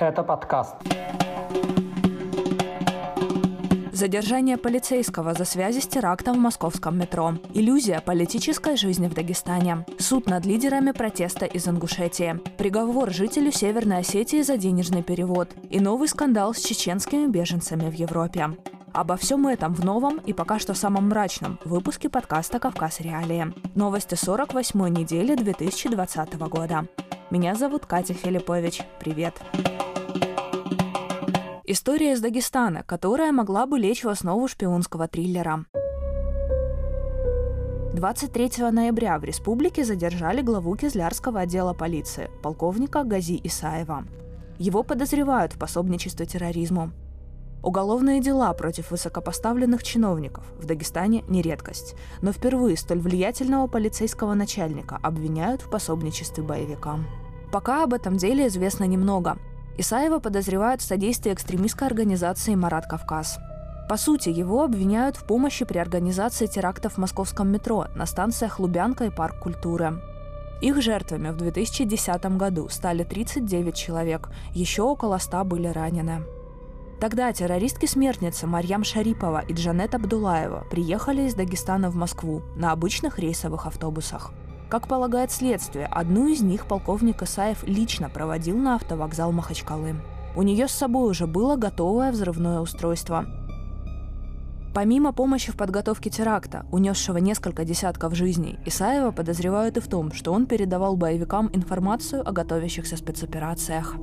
Это подкаст. Задержание полицейского за связи с терактом в московском метро. Иллюзия политической жизни в Дагестане. Суд над лидерами протеста из Ингушетии. Приговор жителю Северной Осетии за денежный перевод. И новый скандал с чеченскими беженцами в Европе. Обо всем этом в новом и пока что самом мрачном выпуске подкаста «Кавказ Реалии». Новости 48-й недели 2020 года. Меня зовут Катя Филиппович. Привет. Привет. История из Дагестана, которая могла бы лечь в основу шпионского триллера. 23 ноября в республике задержали главу Кизлярского отдела полиции, полковника Гази Исаева. Его подозревают в пособничестве терроризму. Уголовные дела против высокопоставленных чиновников в Дагестане не редкость, но впервые столь влиятельного полицейского начальника обвиняют в пособничестве боевикам. Пока об этом деле известно немного, Исаева подозревают в содействии экстремистской организации «Марат Кавказ». По сути, его обвиняют в помощи при организации терактов в московском метро на станциях Лубянка и Парк культуры. Их жертвами в 2010 году стали 39 человек, еще около 100 были ранены. Тогда террористки-смертницы Марьям Шарипова и Джанет Абдулаева приехали из Дагестана в Москву на обычных рейсовых автобусах – как полагает следствие, одну из них полковник Исаев лично проводил на автовокзал Махачкалы. У нее с собой уже было готовое взрывное устройство. Помимо помощи в подготовке теракта, унесшего несколько десятков жизней, Исаева подозревают и в том, что он передавал боевикам информацию о готовящихся спецоперациях.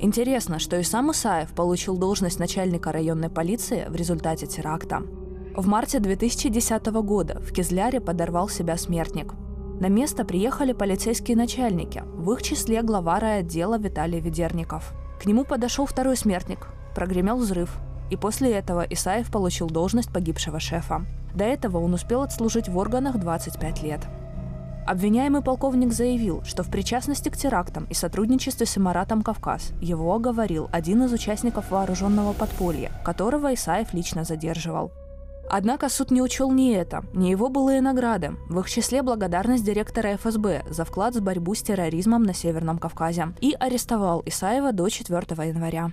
Интересно, что и сам Исаев получил должность начальника районной полиции в результате теракта. В марте 2010 года в Кизляре подорвал себя смертник. На место приехали полицейские начальники, в их числе глава райотдела Виталий Ведерников. К нему подошел второй смертник, прогремел взрыв, и после этого Исаев получил должность погибшего шефа. До этого он успел отслужить в органах 25 лет. Обвиняемый полковник заявил, что в причастности к терактам и сотрудничестве с Эмаратом Кавказ его оговорил один из участников вооруженного подполья, которого Исаев лично задерживал. Однако суд не учел ни это, ни его былые награды, в их числе благодарность директора ФСБ за вклад в борьбу с терроризмом на Северном Кавказе, и арестовал Исаева до 4 января.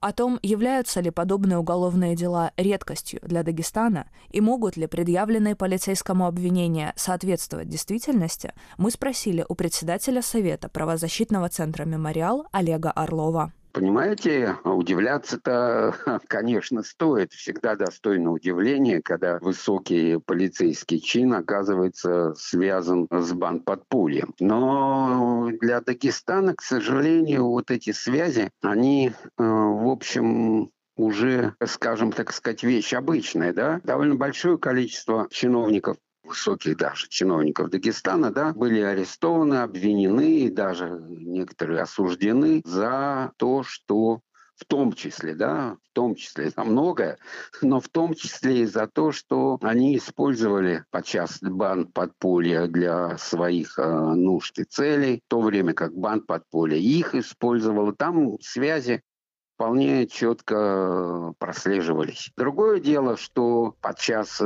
О том, являются ли подобные уголовные дела редкостью для Дагестана и могут ли предъявленные полицейскому обвинения соответствовать действительности, мы спросили у председателя Совета правозащитного центра «Мемориал» Олега Орлова. Понимаете, удивляться-то, конечно, стоит. Всегда достойно удивления, когда высокий полицейский чин оказывается связан с бандподпольем. Но для Дагестана, к сожалению, вот эти связи, они, э, в общем, уже, скажем так сказать, вещь обычная, да, довольно большое количество чиновников высоких даже чиновников Дагестана, да, были арестованы, обвинены и даже некоторые осуждены за то, что в том числе, да, в том числе, там многое, но в том числе и за то, что они использовали подчас банд подполья для своих э, нужд и целей, в то время как банд подполья их использовала. Там связи вполне четко прослеживались. Другое дело, что подчас э,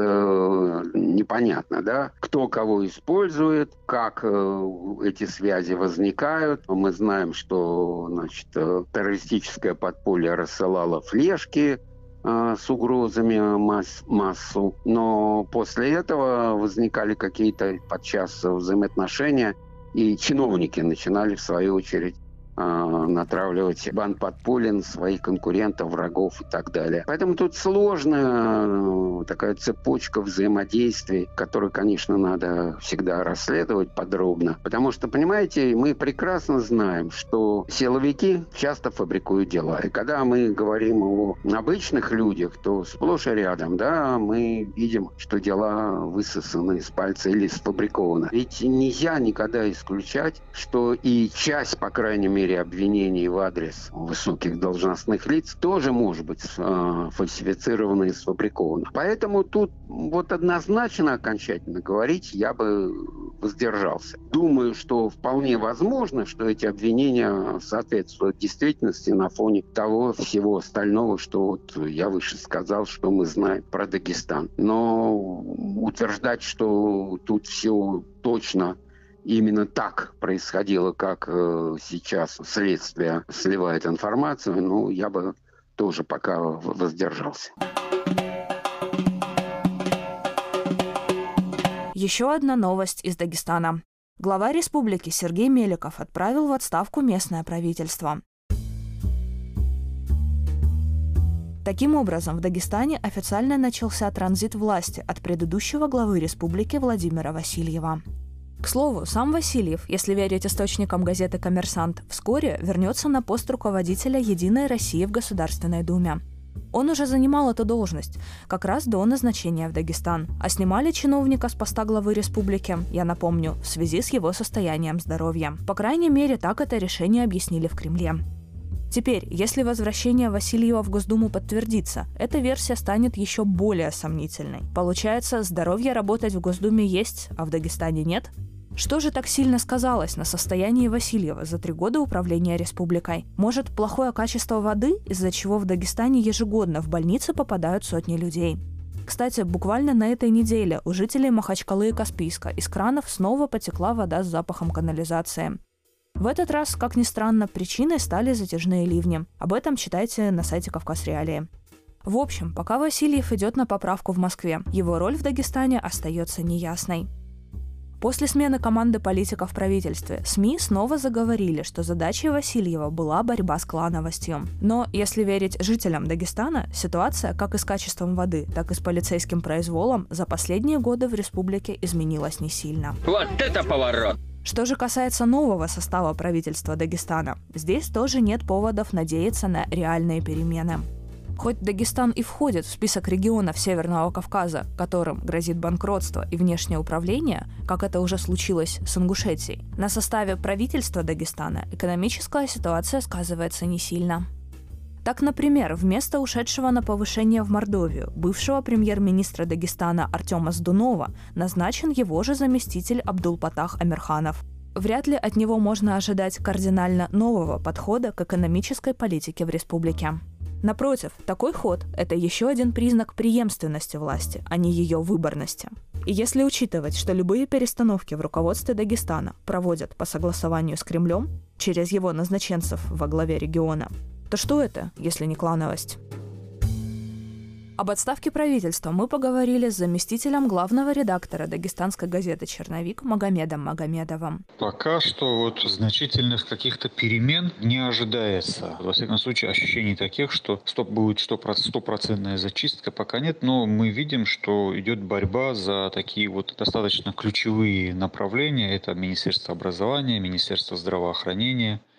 непонятно, да, кто кого использует, как э, эти связи возникают. Мы знаем, что значит, э, террористическое подполье рассылало флешки э, с угрозами масс, массу, но после этого возникали какие-то подчас взаимоотношения, и чиновники начинали, в свою очередь, натравливать бан подпулин своих конкурентов, врагов и так далее. Поэтому тут сложная э, такая цепочка взаимодействий, которую, конечно, надо всегда расследовать подробно. Потому что, понимаете, мы прекрасно знаем, что силовики часто фабрикуют дела. И когда мы говорим о обычных людях, то сплошь и рядом, да, мы видим, что дела высосаны из пальца или сфабрикованы. Ведь нельзя никогда исключать, что и часть, по крайней мере, мере обвинений в адрес высоких должностных лиц тоже может быть э, фальсифицировано и сфабриковано. Поэтому тут вот однозначно окончательно говорить я бы воздержался. Думаю, что вполне возможно, что эти обвинения соответствуют действительности на фоне того всего остального, что вот я выше сказал, что мы знаем про Дагестан. Но утверждать, что тут все точно именно так происходило, как э, сейчас следствие сливает информацию, ну, я бы тоже пока воздержался. Еще одна новость из Дагестана. Глава республики Сергей Меликов отправил в отставку местное правительство. Таким образом, в Дагестане официально начался транзит власти от предыдущего главы республики Владимира Васильева. К слову, сам Васильев, если верить источникам газеты «Коммерсант», вскоре вернется на пост руководителя «Единой России» в Государственной Думе. Он уже занимал эту должность, как раз до назначения в Дагестан. А снимали чиновника с поста главы республики, я напомню, в связи с его состоянием здоровья. По крайней мере, так это решение объяснили в Кремле. Теперь, если возвращение Васильева в Госдуму подтвердится, эта версия станет еще более сомнительной. Получается, здоровье работать в Госдуме есть, а в Дагестане нет? Что же так сильно сказалось на состоянии Васильева за три года управления республикой? Может, плохое качество воды, из-за чего в Дагестане ежегодно в больницы попадают сотни людей? Кстати, буквально на этой неделе у жителей Махачкалы и Каспийска из кранов снова потекла вода с запахом канализации. В этот раз, как ни странно, причиной стали затяжные ливни. Об этом читайте на сайте Кавказ Реалии. В общем, пока Васильев идет на поправку в Москве, его роль в Дагестане остается неясной. После смены команды политиков в правительстве СМИ снова заговорили, что задачей Васильева была борьба с клановостью. Но, если верить жителям Дагестана, ситуация как и с качеством воды, так и с полицейским произволом за последние годы в республике изменилась не сильно. Вот это поворот! Что же касается нового состава правительства Дагестана, здесь тоже нет поводов надеяться на реальные перемены. Хоть Дагестан и входит в список регионов Северного Кавказа, которым грозит банкротство и внешнее управление, как это уже случилось с Ингушетией, на составе правительства Дагестана экономическая ситуация сказывается не сильно. Так, например, вместо ушедшего на повышение в Мордовию бывшего премьер-министра Дагестана Артема Сдунова назначен его же заместитель Абдулпатах Амирханов. Вряд ли от него можно ожидать кардинально нового подхода к экономической политике в республике. Напротив, такой ход – это еще один признак преемственности власти, а не ее выборности. И если учитывать, что любые перестановки в руководстве Дагестана проводят по согласованию с Кремлем через его назначенцев во главе региона, то что это, если не клановость? Об отставке правительства мы поговорили с заместителем главного редактора дагестанской газеты «Черновик» Магомедом Магомедовым. Пока что вот значительных каких-то перемен не ожидается. Во всяком случае, ощущений таких, что стоп будет стопроцентная зачистка, пока нет. Но мы видим, что идет борьба за такие вот достаточно ключевые направления. Это Министерство образования, Министерство здравоохранения –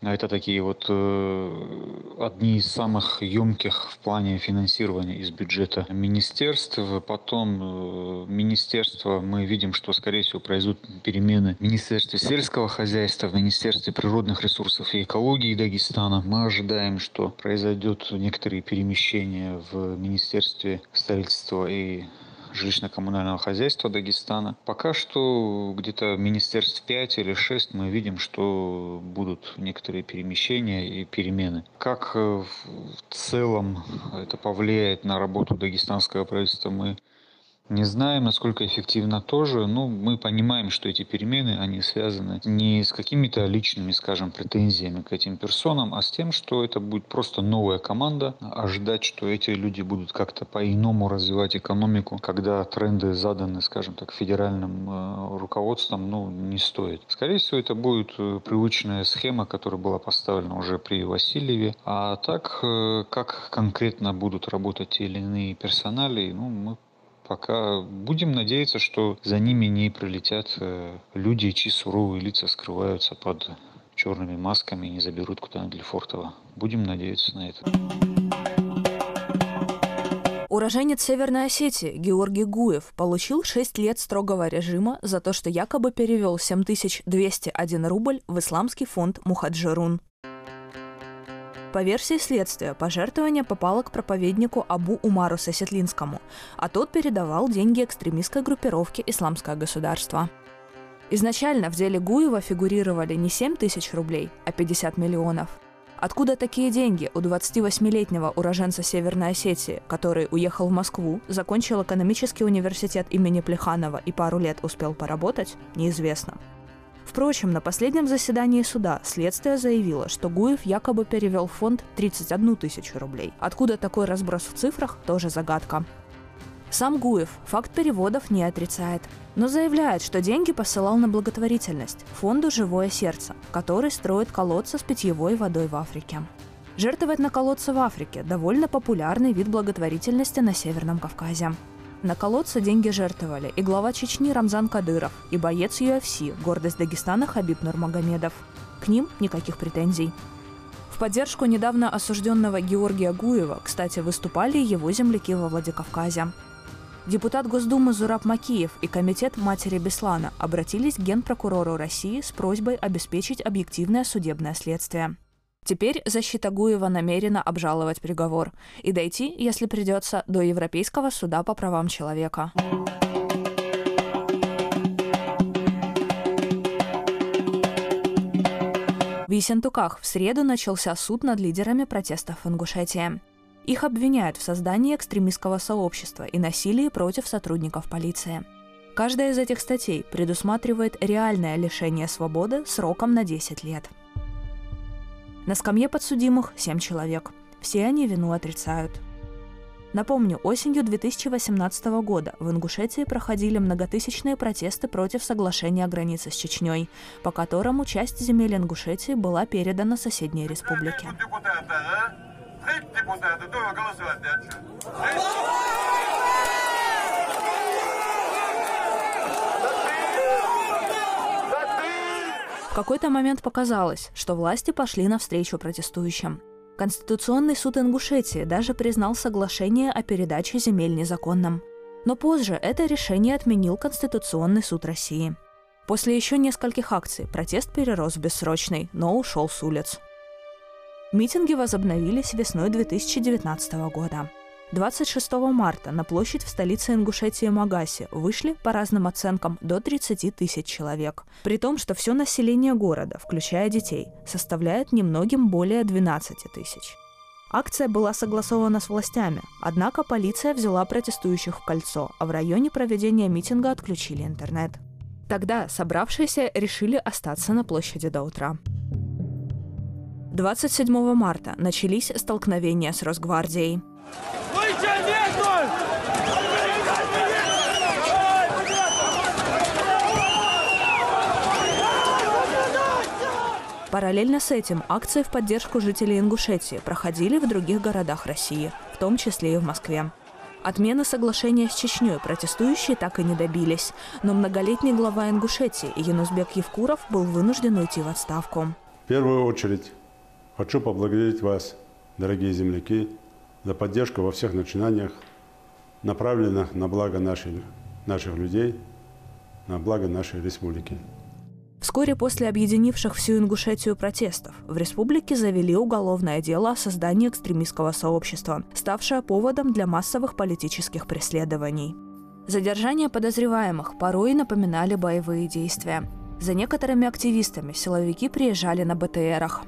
это такие вот э, одни из самых емких в плане финансирования из бюджета министерств. Потом э, министерство, мы видим, что, скорее всего, произойдут перемены в Министерстве сельского хозяйства, в Министерстве природных ресурсов и экологии Дагестана. Мы ожидаем, что произойдет некоторые перемещения в Министерстве строительства и жилищно-коммунального хозяйства Дагестана. Пока что где-то министерств 5 или 6 мы видим, что будут некоторые перемещения и перемены. Как э, в целом это повлияет на работу дагестанского правительства, мы не знаем, насколько эффективно тоже, но мы понимаем, что эти перемены, они связаны не с какими-то личными, скажем, претензиями к этим персонам, а с тем, что это будет просто новая команда. Ожидать, что эти люди будут как-то по-иному развивать экономику, когда тренды заданы, скажем так, федеральным э, руководством, ну, не стоит. Скорее всего, это будет э, привычная схема, которая была поставлена уже при Васильеве. А так, э, как конкретно будут работать те или иные персонали, ну, мы пока будем надеяться, что за ними не прилетят э, люди, чьи суровые лица скрываются под черными масками и не заберут куда-нибудь Лефортово. Будем надеяться на это. Уроженец Северной Осетии Георгий Гуев получил 6 лет строгого режима за то, что якобы перевел 7201 рубль в исламский фонд Мухаджирун. По версии следствия, пожертвование попало к проповеднику Абу Умару Сосетлинскому, а тот передавал деньги экстремистской группировке «Исламское государство». Изначально в деле Гуева фигурировали не 7 тысяч рублей, а 50 миллионов. Откуда такие деньги у 28-летнего уроженца Северной Осетии, который уехал в Москву, закончил экономический университет имени Плеханова и пару лет успел поработать, неизвестно. Впрочем, на последнем заседании суда следствие заявило, что Гуев якобы перевел в фонд 31 тысячу рублей. Откуда такой разброс в цифрах, тоже загадка. Сам Гуев факт переводов не отрицает, но заявляет, что деньги посылал на благотворительность фонду «Живое сердце», который строит колодцы с питьевой водой в Африке. Жертвовать на колодцы в Африке – довольно популярный вид благотворительности на Северном Кавказе. На колодцы деньги жертвовали и глава Чечни Рамзан Кадыров, и боец UFC, гордость Дагестана Хабиб Нурмагомедов. К ним никаких претензий. В поддержку недавно осужденного Георгия Гуева, кстати, выступали его земляки во Владикавказе. Депутат Госдумы Зураб Макиев и Комитет матери Беслана обратились к Генпрокурору России с просьбой обеспечить объективное судебное следствие. Теперь защита Гуева намерена обжаловать приговор и дойти, если придется, до Европейского суда по правам человека. В Ессентуках в среду начался суд над лидерами протестов в Ингушетии. Их обвиняют в создании экстремистского сообщества и насилии против сотрудников полиции. Каждая из этих статей предусматривает реальное лишение свободы сроком на 10 лет – на скамье подсудимых семь человек. Все они вину отрицают. Напомню, осенью 2018 года в Ингушетии проходили многотысячные протесты против соглашения о границе с Чечней, по которому часть земель Ингушетии была передана соседней республике. Какой-то момент показалось, что власти пошли навстречу протестующим. Конституционный суд Ингушетии даже признал соглашение о передаче земель незаконным. Но позже это решение отменил Конституционный суд России. После еще нескольких акций протест перерос в бессрочный, но ушел с улиц. Митинги возобновились весной 2019 года. 26 марта на площадь в столице Ингушетии Магаси вышли, по разным оценкам, до 30 тысяч человек. При том, что все население города, включая детей, составляет немногим более 12 тысяч. Акция была согласована с властями, однако полиция взяла протестующих в кольцо, а в районе проведения митинга отключили интернет. Тогда собравшиеся решили остаться на площади до утра. 27 марта начались столкновения с Росгвардией. Параллельно с этим акции в поддержку жителей Ингушетии проходили в других городах России, в том числе и в Москве. Отмены соглашения с Чечней протестующие так и не добились, но многолетний глава Ингушетии Янузбек Евкуров был вынужден уйти в отставку. В первую очередь хочу поблагодарить вас, дорогие земляки, за поддержку во всех начинаниях, направленных на благо наших, наших людей, на благо нашей республики. Вскоре после объединивших всю Ингушетию протестов в республике завели уголовное дело о создании экстремистского сообщества, ставшее поводом для массовых политических преследований. Задержания подозреваемых порой напоминали боевые действия. За некоторыми активистами силовики приезжали на БТРах.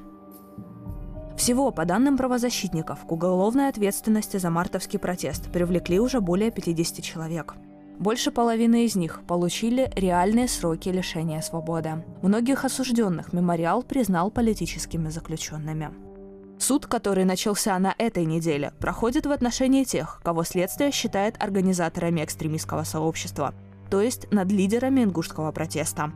Всего, по данным правозащитников, к уголовной ответственности за мартовский протест привлекли уже более 50 человек – больше половины из них получили реальные сроки лишения свободы. Многих осужденных мемориал признал политическими заключенными. Суд, который начался на этой неделе, проходит в отношении тех, кого следствие считает организаторами экстремистского сообщества, то есть над лидерами ингушского протеста.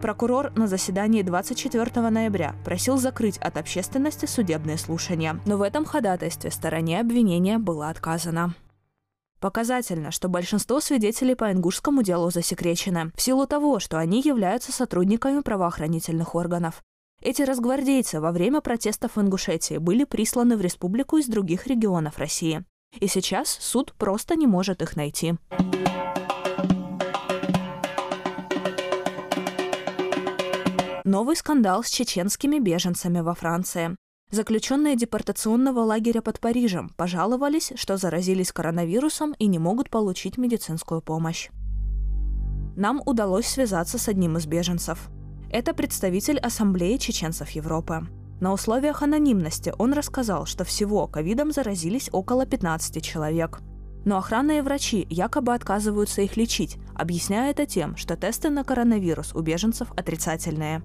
Прокурор на заседании 24 ноября просил закрыть от общественности судебные слушания, но в этом ходатайстве стороне обвинения было отказано. Показательно, что большинство свидетелей по ингушскому делу засекречены, в силу того, что они являются сотрудниками правоохранительных органов. Эти разгвардейцы во время протестов в Ингушетии были присланы в республику из других регионов России. И сейчас суд просто не может их найти. Новый скандал с чеченскими беженцами во Франции. Заключенные депортационного лагеря под Парижем пожаловались, что заразились коронавирусом и не могут получить медицинскую помощь. Нам удалось связаться с одним из беженцев. Это представитель Ассамблеи чеченцев Европы. На условиях анонимности он рассказал, что всего ковидом заразились около 15 человек. Но охрана и врачи якобы отказываются их лечить, объясняя это тем, что тесты на коронавирус у беженцев отрицательные.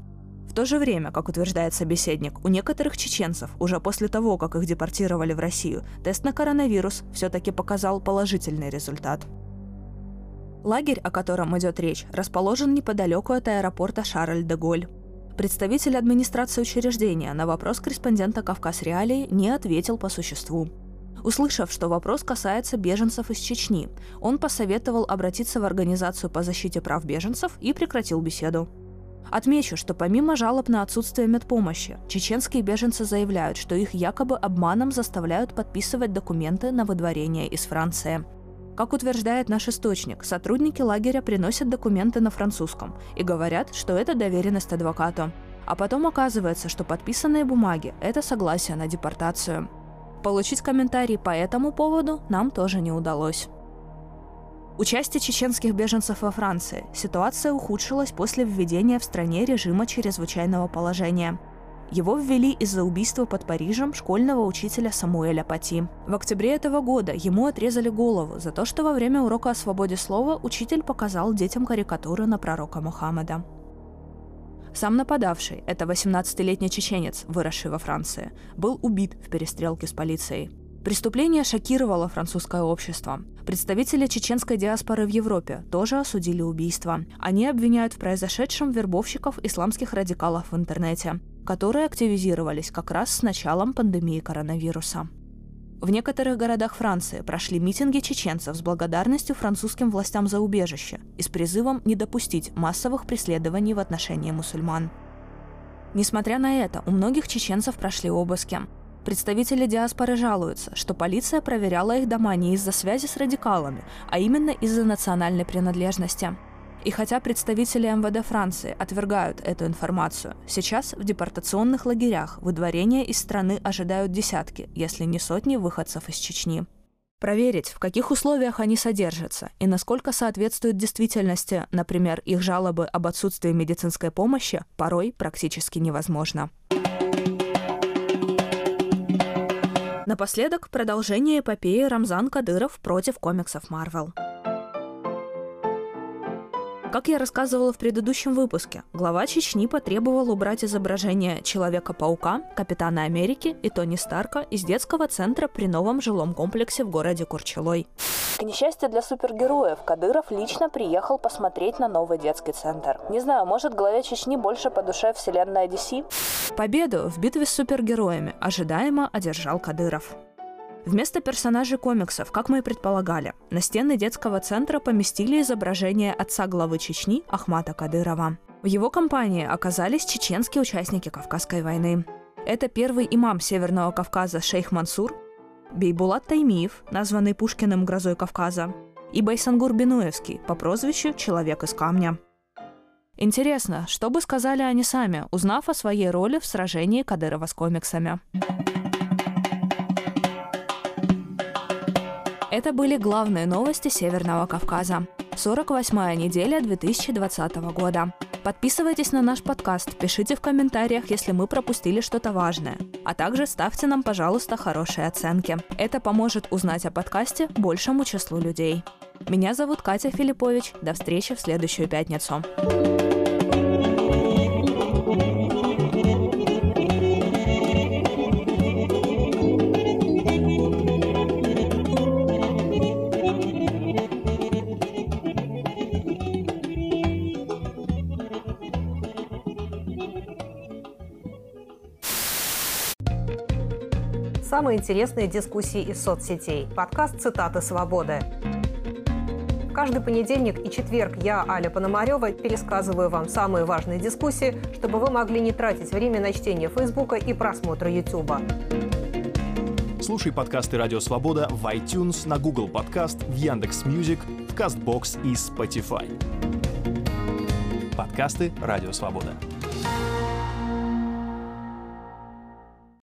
В то же время, как утверждает собеседник, у некоторых чеченцев уже после того, как их депортировали в Россию, тест на коронавирус все-таки показал положительный результат. Лагерь, о котором идет речь, расположен неподалеку от аэропорта Шарль-де-Голь. Представитель администрации учреждения на вопрос корреспондента «Кавказ Реалии» не ответил по существу. Услышав, что вопрос касается беженцев из Чечни, он посоветовал обратиться в Организацию по защите прав беженцев и прекратил беседу. Отмечу, что помимо жалоб на отсутствие медпомощи, чеченские беженцы заявляют, что их якобы обманом заставляют подписывать документы на выдворение из Франции – как утверждает наш источник, сотрудники лагеря приносят документы на французском и говорят, что это доверенность адвокату. А потом оказывается, что подписанные бумаги – это согласие на депортацию. Получить комментарий по этому поводу нам тоже не удалось. Участие чеченских беженцев во Франции. Ситуация ухудшилась после введения в стране режима чрезвычайного положения – его ввели из-за убийства под Парижем школьного учителя Самуэля Пати. В октябре этого года ему отрезали голову за то, что во время урока о свободе слова учитель показал детям карикатуры на пророка Мухаммеда. Сам нападавший, это 18-летний чеченец, выросший во Франции, был убит в перестрелке с полицией. Преступление шокировало французское общество. Представители чеченской диаспоры в Европе тоже осудили убийство. Они обвиняют в произошедшем вербовщиков исламских радикалов в интернете которые активизировались как раз с началом пандемии коронавируса. В некоторых городах Франции прошли митинги чеченцев с благодарностью французским властям за убежище и с призывом не допустить массовых преследований в отношении мусульман. Несмотря на это, у многих чеченцев прошли обыски. Представители диаспоры жалуются, что полиция проверяла их дома не из-за связи с радикалами, а именно из-за национальной принадлежности – и хотя представители МВД Франции отвергают эту информацию, сейчас в депортационных лагерях выдворения из страны ожидают десятки, если не сотни выходцев из Чечни. Проверить, в каких условиях они содержатся и насколько соответствуют действительности, например, их жалобы об отсутствии медицинской помощи, порой практически невозможно. Напоследок продолжение эпопеи Рамзан Кадыров против комиксов Марвел. Как я рассказывала в предыдущем выпуске, глава Чечни потребовал убрать изображение Человека-паука, Капитана Америки и Тони Старка из детского центра при новом жилом комплексе в городе Курчелой. К несчастью для супергероев, Кадыров лично приехал посмотреть на новый детский центр. Не знаю, может, главе Чечни больше по душе вселенная DC? Победу в битве с супергероями ожидаемо одержал Кадыров. Вместо персонажей комиксов, как мы и предполагали, на стены детского центра поместили изображение отца главы Чечни Ахмата Кадырова. В его компании оказались чеченские участники Кавказской войны. Это первый имам Северного Кавказа шейх Мансур, Бейбулат Таймиев, названный Пушкиным «Грозой Кавказа», и Байсангур Бенуевский по прозвищу «Человек из камня». Интересно, что бы сказали они сами, узнав о своей роли в сражении Кадырова с комиксами. Это были главные новости Северного Кавказа. 48-я неделя 2020 года. Подписывайтесь на наш подкаст, пишите в комментариях, если мы пропустили что-то важное. А также ставьте нам, пожалуйста, хорошие оценки. Это поможет узнать о подкасте большему числу людей. Меня зовут Катя Филиппович. До встречи в следующую пятницу. Самые интересные дискуссии из соцсетей. Подкаст «Цитаты свободы». Каждый понедельник и четверг я, Аля Пономарева, пересказываю вам самые важные дискуссии, чтобы вы могли не тратить время на чтение Фейсбука и просмотра Ютуба. Слушай подкасты «Радио Свобода» в iTunes, на Google Podcast, в Яндекс Music, в Castbox и Spotify. Подкасты «Радио Свобода».